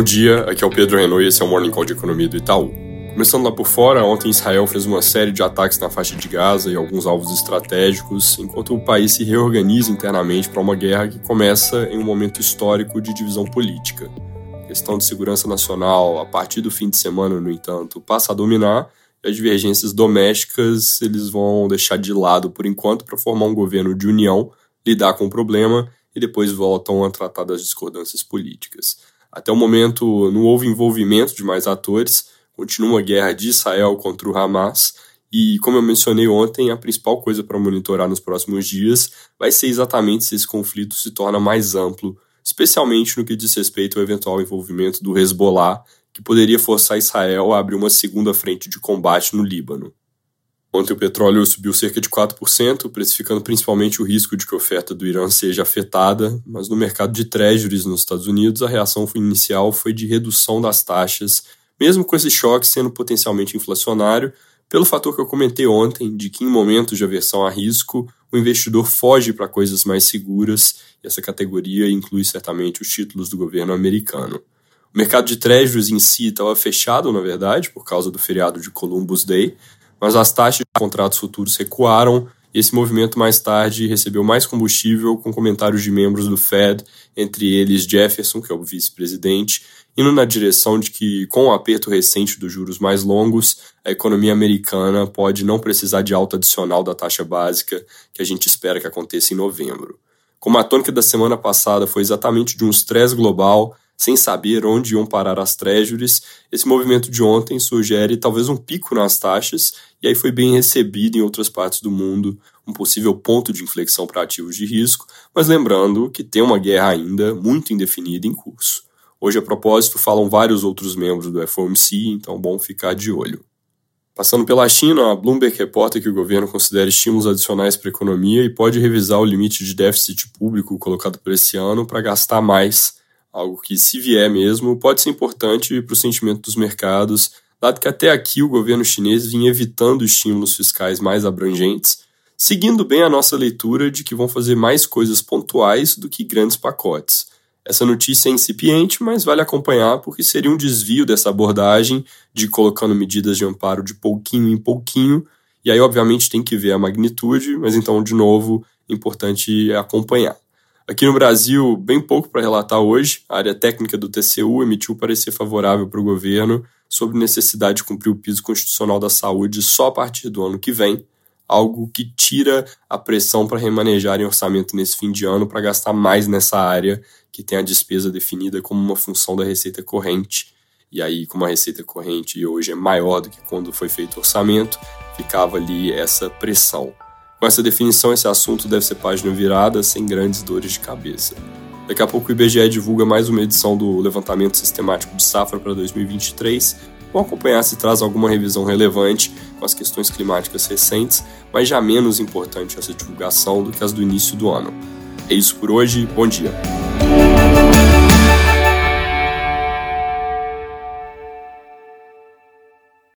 Bom dia, aqui é o Pedro Renault e esse é o Morning Call de Economia do Itaú. Começando lá por fora, ontem Israel fez uma série de ataques na faixa de Gaza e alguns alvos estratégicos, enquanto o país se reorganiza internamente para uma guerra que começa em um momento histórico de divisão política. A questão de segurança nacional, a partir do fim de semana, no entanto, passa a dominar e as divergências domésticas eles vão deixar de lado por enquanto para formar um governo de união, lidar com o problema e depois voltam a tratar das discordâncias políticas. Até o momento não houve envolvimento de mais atores, continua a guerra de Israel contra o Hamas, e como eu mencionei ontem, a principal coisa para monitorar nos próximos dias vai ser exatamente se esse conflito se torna mais amplo, especialmente no que diz respeito ao eventual envolvimento do Hezbollah, que poderia forçar Israel a abrir uma segunda frente de combate no Líbano. Ontem o petróleo subiu cerca de 4%, precificando principalmente o risco de que a oferta do Irã seja afetada, mas no mercado de treasuries nos Estados Unidos a reação inicial foi de redução das taxas, mesmo com esse choque sendo potencialmente inflacionário, pelo fator que eu comentei ontem, de que em momentos de aversão a risco, o investidor foge para coisas mais seguras, e essa categoria inclui certamente os títulos do governo americano. O mercado de treasuries em si estava fechado, na verdade, por causa do feriado de Columbus Day, mas as taxas de contratos futuros recuaram e esse movimento mais tarde recebeu mais combustível com comentários de membros do Fed, entre eles Jefferson, que é o vice-presidente, indo na direção de que, com o aperto recente dos juros mais longos, a economia americana pode não precisar de alta adicional da taxa básica que a gente espera que aconteça em novembro. Como a tônica da semana passada foi exatamente de um estresse global, sem saber onde iam parar as treasuries, esse movimento de ontem sugere talvez um pico nas taxas, e aí foi bem recebido em outras partes do mundo, um possível ponto de inflexão para ativos de risco, mas lembrando que tem uma guerra ainda muito indefinida em curso. Hoje, a propósito, falam vários outros membros do FOMC, então bom ficar de olho. Passando pela China, a Bloomberg reporta que o governo considera estímulos adicionais para a economia e pode revisar o limite de déficit público colocado para esse ano para gastar mais algo que, se vier mesmo, pode ser importante para o sentimento dos mercados, dado que até aqui o governo chinês vinha evitando estímulos fiscais mais abrangentes, seguindo bem a nossa leitura de que vão fazer mais coisas pontuais do que grandes pacotes. Essa notícia é incipiente, mas vale acompanhar porque seria um desvio dessa abordagem de colocando medidas de amparo de pouquinho em pouquinho, e aí obviamente tem que ver a magnitude, mas então, de novo, importante é acompanhar. Aqui no Brasil, bem pouco para relatar hoje. A área técnica do TCU emitiu parecer favorável para o governo sobre necessidade de cumprir o piso constitucional da saúde só a partir do ano que vem, algo que tira a pressão para remanejar em orçamento nesse fim de ano para gastar mais nessa área que tem a despesa definida como uma função da receita corrente. E aí, como a receita corrente hoje é maior do que quando foi feito o orçamento, ficava ali essa pressão. Com essa definição, esse assunto deve ser página virada, sem grandes dores de cabeça. Daqui a pouco o IBGE divulga mais uma edição do levantamento sistemático de safra para 2023. Vamos acompanhar se traz alguma revisão relevante com as questões climáticas recentes, mas já menos importante essa divulgação do que as do início do ano. É isso por hoje, bom dia.